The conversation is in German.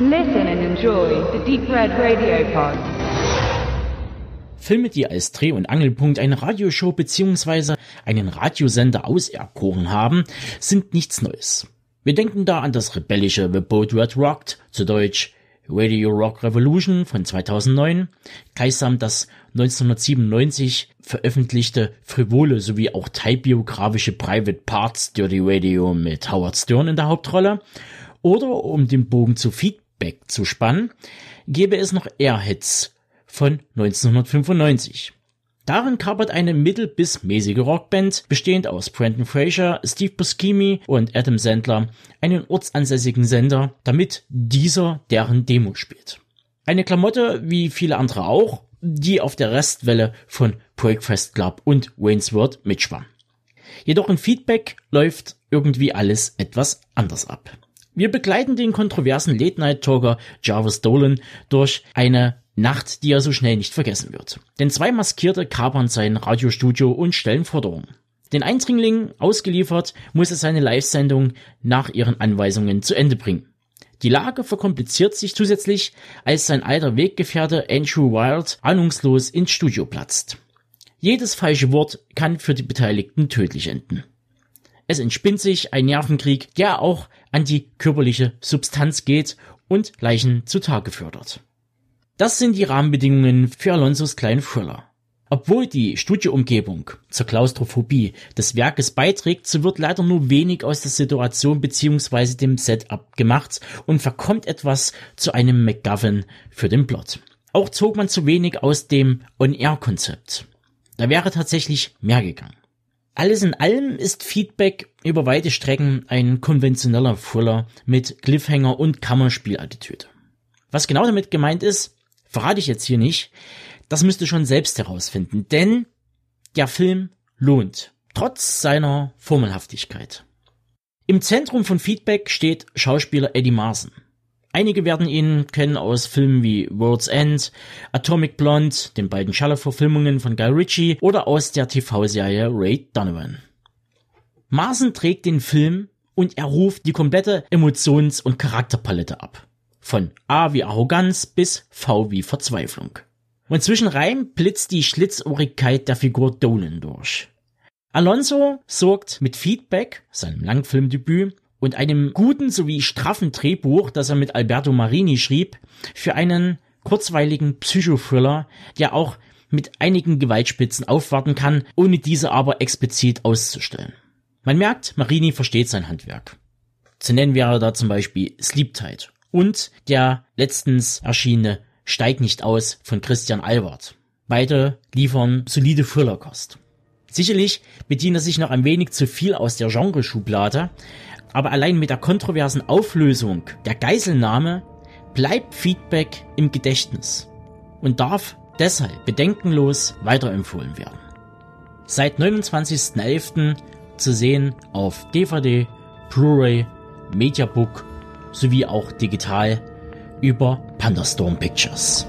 Listen and enjoy the Deep Red Radio Pod. Filme, die als Dreh- und Angelpunkt eine Radioshow bzw. einen Radiosender auserkoren haben, sind nichts Neues. Wir denken da an das rebellische The Boat Red Rocked, zu Deutsch Radio Rock Revolution von 2009, gleichsam das 1997 veröffentlichte frivole sowie auch teilbiografische Private Parts Dirty Radio mit Howard Stern in der Hauptrolle oder um den Bogen zu Feedback zu spannen, gäbe es noch Airhits von 1995. Darin kapert eine mittel- bis mäßige Rockband, bestehend aus Brandon Fraser, Steve Buscemi und Adam Sandler, einen ortsansässigen Sender, damit dieser deren Demo spielt. Eine Klamotte, wie viele andere auch, die auf der Restwelle von Breakfast Club und Wayne's World mitschwamm. Jedoch im Feedback läuft irgendwie alles etwas anders ab. Wir begleiten den kontroversen Late-Night-Talker Jarvis Dolan durch eine Nacht, die er so schnell nicht vergessen wird. Denn zwei Maskierte kapern sein Radiostudio und stellen Forderungen. Den Eindringling ausgeliefert, muss er seine Live-Sendung nach ihren Anweisungen zu Ende bringen. Die Lage verkompliziert sich zusätzlich, als sein alter Weggefährte Andrew Wild ahnungslos ins Studio platzt. Jedes falsche Wort kann für die Beteiligten tödlich enden. Es entspinnt sich ein Nervenkrieg, der auch an die körperliche Substanz geht und Leichen zutage fördert. Das sind die Rahmenbedingungen für Alonsos kleinen Thriller. Obwohl die Studioumgebung zur Klaustrophobie des Werkes beiträgt, so wird leider nur wenig aus der Situation bzw. dem Setup gemacht und verkommt etwas zu einem McGuffin für den Plot. Auch zog man zu wenig aus dem On-Air-Konzept. Da wäre tatsächlich mehr gegangen. Alles in allem ist Feedback über weite Strecken ein konventioneller Thriller mit Cliffhanger und Kammerspielattitüde. Was genau damit gemeint ist, verrate ich jetzt hier nicht. Das müsst ihr schon selbst herausfinden, denn der Film lohnt, trotz seiner Formelhaftigkeit. Im Zentrum von Feedback steht Schauspieler Eddie Marson. Einige werden ihn kennen aus Filmen wie World's End, Atomic Blonde, den beiden Schaller-Verfilmungen von Guy Ritchie oder aus der TV-Serie Ray Donovan. Marson trägt den Film und er ruft die komplette Emotions- und Charakterpalette ab. Von A wie Arroganz bis V wie Verzweiflung. Und zwischen Reim blitzt die Schlitzohrigkeit der Figur Dolan durch. Alonso sorgt mit Feedback, seinem Langfilmdebüt, und einem guten sowie straffen Drehbuch, das er mit Alberto Marini schrieb, für einen kurzweiligen Psychothriller, der auch mit einigen Gewaltspitzen aufwarten kann, ohne diese aber explizit auszustellen. Man merkt, Marini versteht sein Handwerk. Zu nennen wäre da zum Beispiel Sleep Tight und der letztens erschienene Steig nicht aus von Christian Albert. Beide liefern solide Thrillerkost. Sicherlich bedient er sich noch ein wenig zu viel aus der Genreschublade, aber allein mit der kontroversen Auflösung der Geiselnahme bleibt Feedback im Gedächtnis und darf deshalb bedenkenlos weiterempfohlen werden. Seit 29.11. zu sehen auf DVD, Blu-ray, Mediabook sowie auch digital über Pandastorm Pictures.